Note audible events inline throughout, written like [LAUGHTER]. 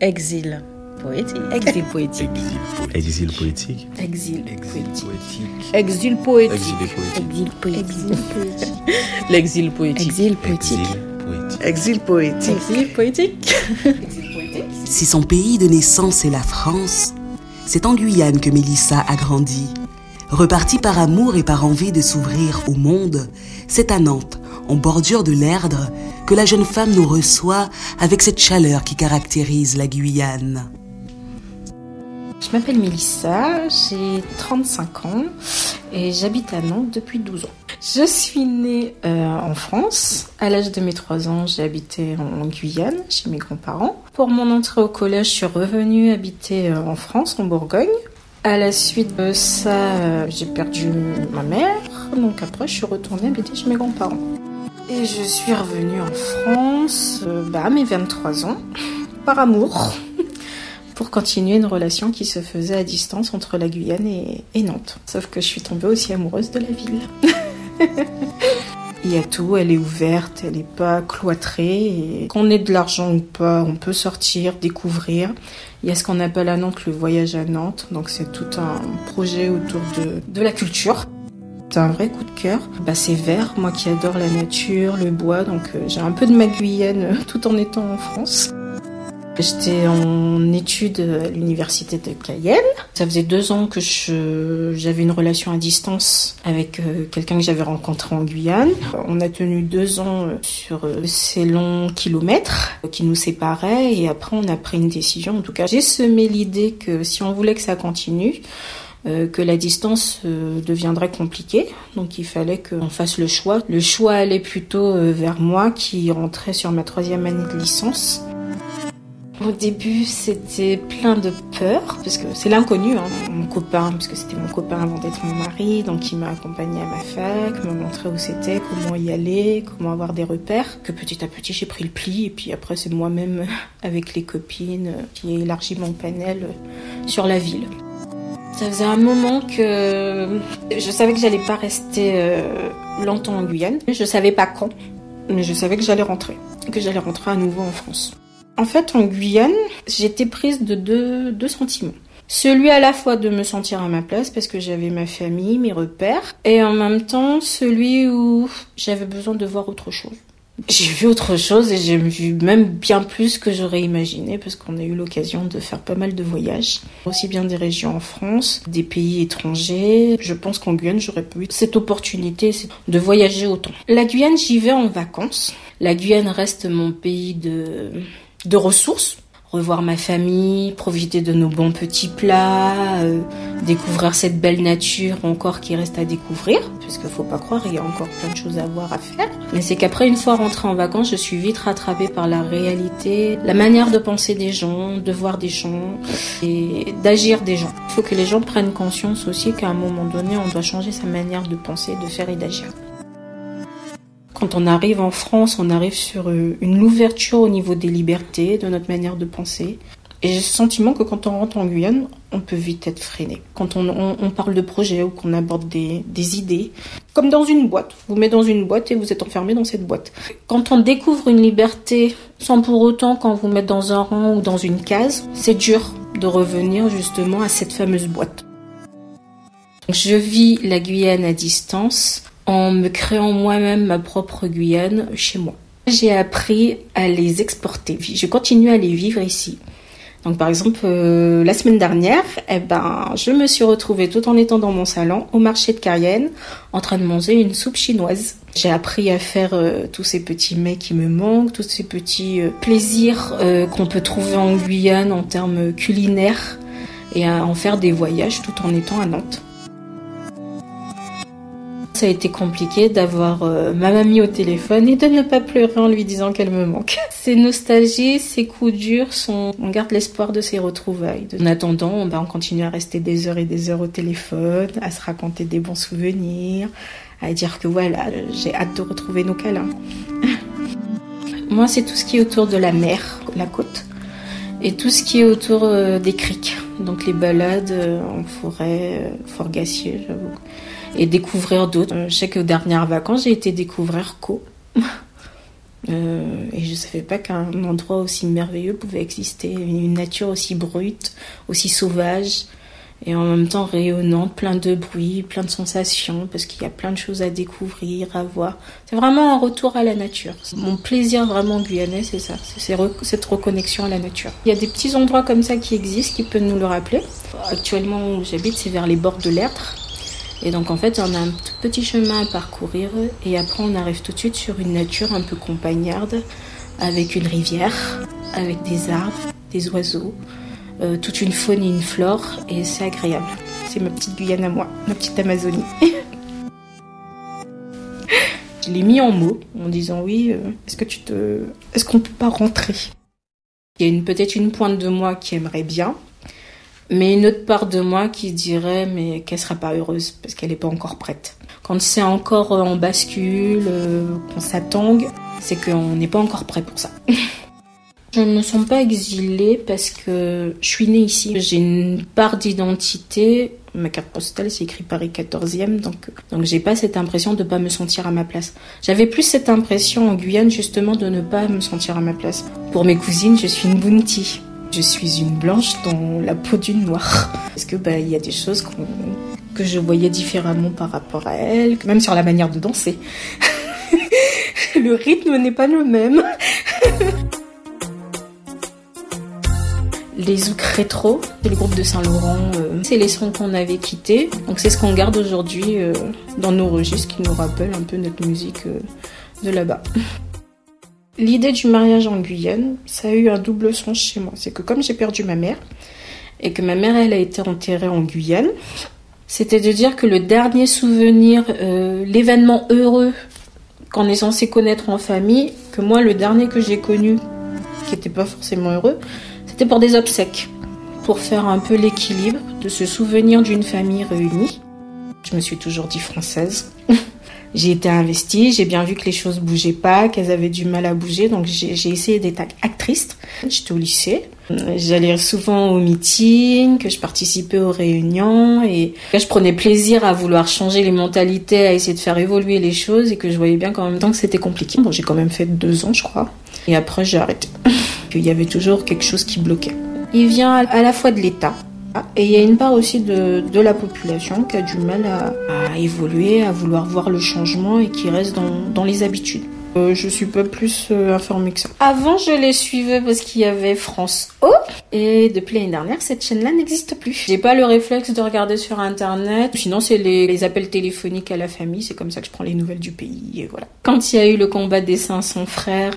Exil poétique. Exil poétique. Exil poétique. Exil poétique. Exil poétique. Exil poétique. L'exil poétique. Exil poétique. Exil poétique. Exil poétique. Si son pays de naissance est la France, c'est en Guyane que Mélissa a grandi. Repartie par amour et par envie de s'ouvrir au monde, c'est à Nantes, en bordure de l'Erdre, que la jeune femme nous reçoit avec cette chaleur qui caractérise la Guyane. Je m'appelle Mélissa, j'ai 35 ans et j'habite à Nantes depuis 12 ans. Je suis née euh, en France. À l'âge de mes 3 ans, j'ai habité en Guyane chez mes grands-parents. Pour mon entrée au collège, je suis revenue habiter euh, en France, en Bourgogne. À la suite de ça, euh, j'ai perdu ma mère. Donc après, je suis retournée habiter chez mes grands-parents. Et je suis revenue en France bah, à mes 23 ans, par amour pour continuer une relation qui se faisait à distance entre la Guyane et, Nantes. Sauf que je suis tombée aussi amoureuse de la ville. [LAUGHS] Il y a tout, elle est ouverte, elle n'est pas cloîtrée. Qu'on ait de l'argent ou pas, on peut sortir, découvrir. Il y a ce qu'on appelle à Nantes le voyage à Nantes, donc c'est tout un projet autour de, de la culture. C'est un vrai coup de cœur. Bah, c'est vert, moi qui adore la nature, le bois, donc euh, j'ai un peu de ma Guyane tout en étant en France. J'étais en études à l'université de Cayenne. Ça faisait deux ans que j'avais une relation à distance avec euh, quelqu'un que j'avais rencontré en Guyane. On a tenu deux ans euh, sur euh, ces longs kilomètres qui nous séparaient et après on a pris une décision. En tout cas, j'ai semé l'idée que si on voulait que ça continue, que la distance deviendrait compliquée. Donc il fallait qu'on fasse le choix. Le choix allait plutôt vers moi qui rentrait sur ma troisième année de licence. Au début, c'était plein de peur, parce que c'est l'inconnu, hein, mon copain, parce que c'était mon copain avant d'être mon mari, donc il m'a accompagné à ma fac, me montrait où c'était, comment y aller, comment avoir des repères, que petit à petit j'ai pris le pli, et puis après c'est moi-même, [LAUGHS] avec les copines, qui ai élargi mon panel sur la ville. Ça faisait un moment que je savais que j'allais pas rester euh, longtemps en Guyane, je savais pas quand, mais je savais que j'allais rentrer, que j'allais rentrer à nouveau en France. En fait, en Guyane, j'étais prise de deux, sentiments. Celui à la fois de me sentir à ma place parce que j'avais ma famille, mes repères, et en même temps celui où j'avais besoin de voir autre chose. J'ai vu autre chose et j'ai vu même bien plus que j'aurais imaginé parce qu'on a eu l'occasion de faire pas mal de voyages, aussi bien des régions en France, des pays étrangers. Je pense qu'en Guyane, j'aurais pu cette opportunité de voyager autant. La Guyane, j'y vais en vacances. La Guyane reste mon pays de de ressources, revoir ma famille, profiter de nos bons petits plats, euh, découvrir cette belle nature encore qui reste à découvrir, parce qu'il faut pas croire, il y a encore plein de choses à voir, à faire. Mais c'est qu'après, une fois rentrée en vacances, je suis vite rattrapée par la réalité, la manière de penser des gens, de voir des gens et d'agir des gens. Il faut que les gens prennent conscience aussi qu'à un moment donné, on doit changer sa manière de penser, de faire et d'agir. Quand on arrive en France, on arrive sur euh, une ouverture au niveau des libertés, de notre manière de penser. Et j'ai le sentiment que quand on rentre en Guyane, on peut vite être freiné. Quand on, parle de projets ou qu'on aborde des, idées, comme dans une boîte. Vous mettez dans une boîte et vous êtes enfermé dans cette boîte. Quand on découvre une liberté sans pour autant quand vous mettre dans un rang ou dans une case, c'est dur de revenir justement à cette fameuse boîte. Je vis la Guyane à distance en me créant moi-même ma propre Guyane chez moi. J'ai appris à les exporter. Je continue à les vivre ici. Donc par exemple, euh, la semaine dernière, eh ben, je me suis retrouvée tout en étant dans mon salon au marché de Cayenne en train de manger une soupe chinoise. J'ai appris à faire euh, tous ces petits mets qui me manquent, tous ces petits euh, plaisirs qu'on peut trouver en Guyane en termes culinaires et à en faire des voyages tout en étant à Nantes. Ça a été compliqué d'avoir euh, ma mamie au téléphone et de ne pas pleurer en lui disant qu'elle me manque. [LAUGHS] Ces nostalgies, ces coups durs, on garde l'espoir de ces retrouvailles. En attendant, on, on continue à rester des heures et des heures au téléphone, à se raconter des bons souvenirs, à dire que voilà, j'ai hâte de retrouver nos câlins. [LAUGHS] Moi, c'est tout ce qui est autour de la mer, la côte, et tout ce qui est autour euh, des criques. Donc les balades euh, en forêt, Fort Gassier, j'avoue et découvrir d'autres. Euh, je sais vacances, j'ai été découvrir Co. [LAUGHS] Euh, et je ne savais pas qu'un endroit aussi merveilleux pouvait exister, une nature aussi brute, aussi sauvage, et en même temps rayonnante, plein de bruit, plein de sensations, parce qu'il y a plein de choses à découvrir, à voir. C'est vraiment un retour à la nature. Mon plaisir vraiment guyanais, c'est ça, c'est cette reconnexion à la nature. Il y a des petits endroits comme ça qui existent, qui peuvent nous le rappeler. Actuellement où j'habite, c'est vers les bords de l'Erdre. Et donc en fait, on a un tout petit chemin à parcourir et après on arrive tout de suite sur une nature un peu compagnarde, avec une rivière, avec des arbres, des oiseaux, euh, toute une faune et une flore et c'est agréable. C'est ma petite Guyane à moi, ma petite Amazonie. [LAUGHS] Je l'ai mis en mots en disant oui, euh, est-ce que tu te. Est-ce qu'on peut pas rentrer? Il y a peut-être une pointe de moi qui aimerait bien, mais une autre part de moi qui dirait mais qu'elle sera pas heureuse parce qu'elle n'est pas encore prête. Quand c'est encore en bascule, euh, qu'on s'attangue, c'est qu'on n'est pas encore prêt pour ça. [LAUGHS] Je ne me sens pas exilée parce que je suis née ici. J'ai une part d'identité. Ma carte postale, c'est écrit Paris 14e, donc, donc j'ai pas cette impression de pas me sentir à ma place. J'avais plus cette impression en Guyane, justement, de ne pas me sentir à ma place. Pour mes cousines, je suis une bounty. Je suis une blanche dans la peau d'une noire. Parce que, bah, il y a des choses que je voyais différemment par rapport à elles, même sur la manière de danser. [LAUGHS] le rythme n'est pas le même. [LAUGHS] les Zouk Rétro, c'est le groupe de Saint-Laurent. Euh, c'est les sons qu'on avait quittés. Donc c'est ce qu'on garde aujourd'hui euh, dans nos registres qui nous rappellent un peu notre musique euh, de là-bas. [LAUGHS] L'idée du mariage en Guyane, ça a eu un double sens chez moi. C'est que comme j'ai perdu ma mère et que ma mère elle a été enterrée en Guyane, c'était de dire que le dernier souvenir, l'événement heureux qu'on est censé connaître en famille, que moi le dernier que j'ai connu, qui n'était pas forcément heureux, c'était pour des obsèques, pour faire un peu l'équilibre de se souvenir d'une famille réunie. Je me suis toujours dit française. [LAUGHS] j'ai été investie, j'ai bien vu que les choses bougeaient pas, qu'elles avaient du mal à bouger, donc j'ai essayé d'être actrice. J'étais au lycée, j'allais souvent aux meetings, que je participais aux réunions et je prenais plaisir à vouloir changer les mentalités, à essayer de faire évoluer les choses et que je voyais bien qu'en même temps que c'était compliqué. Bon, j'ai quand même fait deux ans, je crois, et après j'ai arrêté. [LAUGHS] Il y avait toujours quelque chose qui bloquait. Il vient à la fois de l'État, et il y a une part aussi de, de, la population qui a du mal à, à, évoluer, à vouloir voir le changement et qui reste dans, dans les habitudes. Euh, je suis pas plus euh, informée que ça. Avant, je les suivais parce qu'il y avait France O. Et depuis l'année dernière, cette chaîne-là n'existe plus. J'ai pas le réflexe de regarder sur Internet. Sinon, c'est les, les, appels téléphoniques à la famille. C'est comme ça que je prends les nouvelles du pays. Et voilà. Quand il y a eu le combat des 500 frères...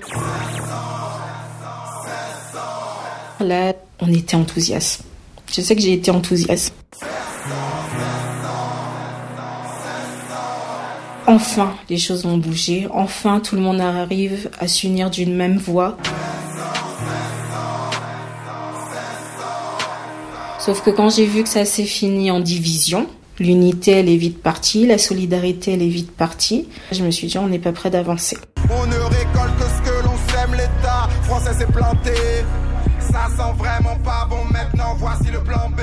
Là, on était enthousiastes. Je sais que j'ai été enthousiaste. Enfin, les choses ont bougé. Enfin, tout le monde arrive à s'unir d'une même voix. Sauf que quand j'ai vu que ça s'est fini en division, l'unité elle est vite partie, la solidarité elle est vite partie, je me suis dit on n'est pas prêt d'avancer. On ne récolte que ce que l'on sème, l'État français s'est planté. Ça sent vraiment pas bon maintenant, voici le plan B.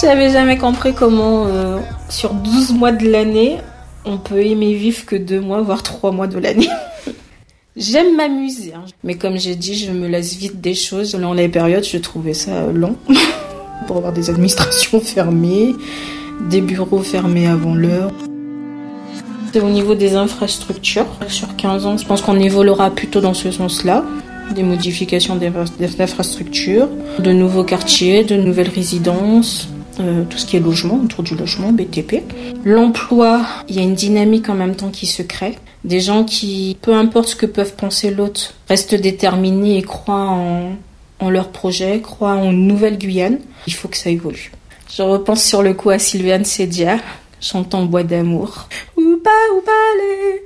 J'avais jamais compris comment, euh, sur 12 mois de l'année, on peut aimer vivre que 2 mois, voire 3 mois de l'année. [LAUGHS] J'aime m'amuser, hein. mais comme j'ai dit, je me laisse vite des choses. Dans les périodes, je trouvais ça long. [LAUGHS] Pour avoir des administrations fermées, des bureaux fermés avant l'heure. Au niveau des infrastructures, sur 15 ans, je pense qu'on évoluera plutôt dans ce sens-là. Des modifications d'infrastructures, de nouveaux quartiers, de nouvelles résidences, euh, tout ce qui est logement, autour du logement, BTP. L'emploi, il y a une dynamique en même temps qui se crée. Des gens qui, peu importe ce que peuvent penser l'autre, restent déterminés et croient en, en leur projet, croient en une nouvelle Guyane. Il faut que ça évolue. Je repense sur le coup à Sylviane Sedia, chantant Bois d'amour. Oupa, oupa, les,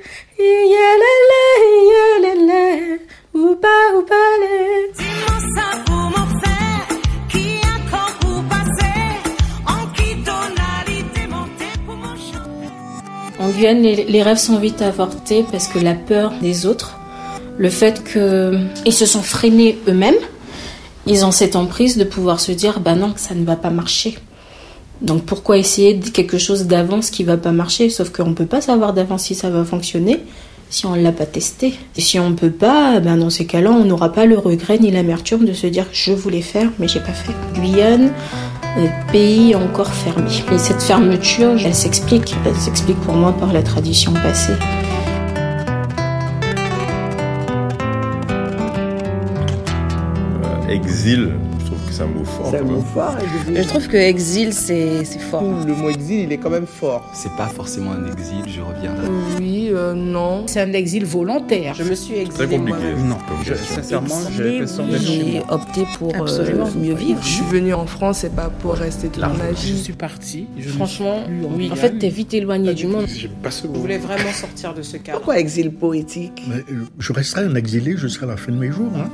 oupa, oupa, les. En Guyane, les, les, rêves sont vite avortés parce que la peur des autres, le fait qu'ils se sont freinés eux-mêmes, ils ont cette emprise de pouvoir se dire bah non, ça ne va pas marcher Donc pourquoi essayer de quelque chose d'avance qui va pas marcher? Sauf qu'on peut pas savoir d'avance si ça va fonctionner si on l'a pas testé. Et si on peut pas, ben dans ces cas-là, on n'aura pas le regret ni l'amertume de se dire je voulais faire mais j'ai pas fait. Guyane, euh, pays encore fermé. Et cette fermeture, elle s'explique. Elle s'explique pour moi par la tradition passée. Euh, exil, c'est un mot fort. C'est un mot fort, Je trouve que exil, c'est fort. Le mot exil, il est quand même fort. C'est pas forcément un exil, je reviens là. Oui, euh, non. C'est un exil volontaire. Je me suis exilé. Très compliqué. Non, je, sincèrement, J'ai opté pour euh, mieux vivre. Je suis venue en France, c'est pas pour rester toute ma vie. Je suis partie. Franchement, oui. En fait, t'es vite éloigné du monde. Je voulais vraiment sortir de ce cadre. Pourquoi exil poétique? Euh, Je resterai un exilé jusqu'à la fin de mes jours. Hein.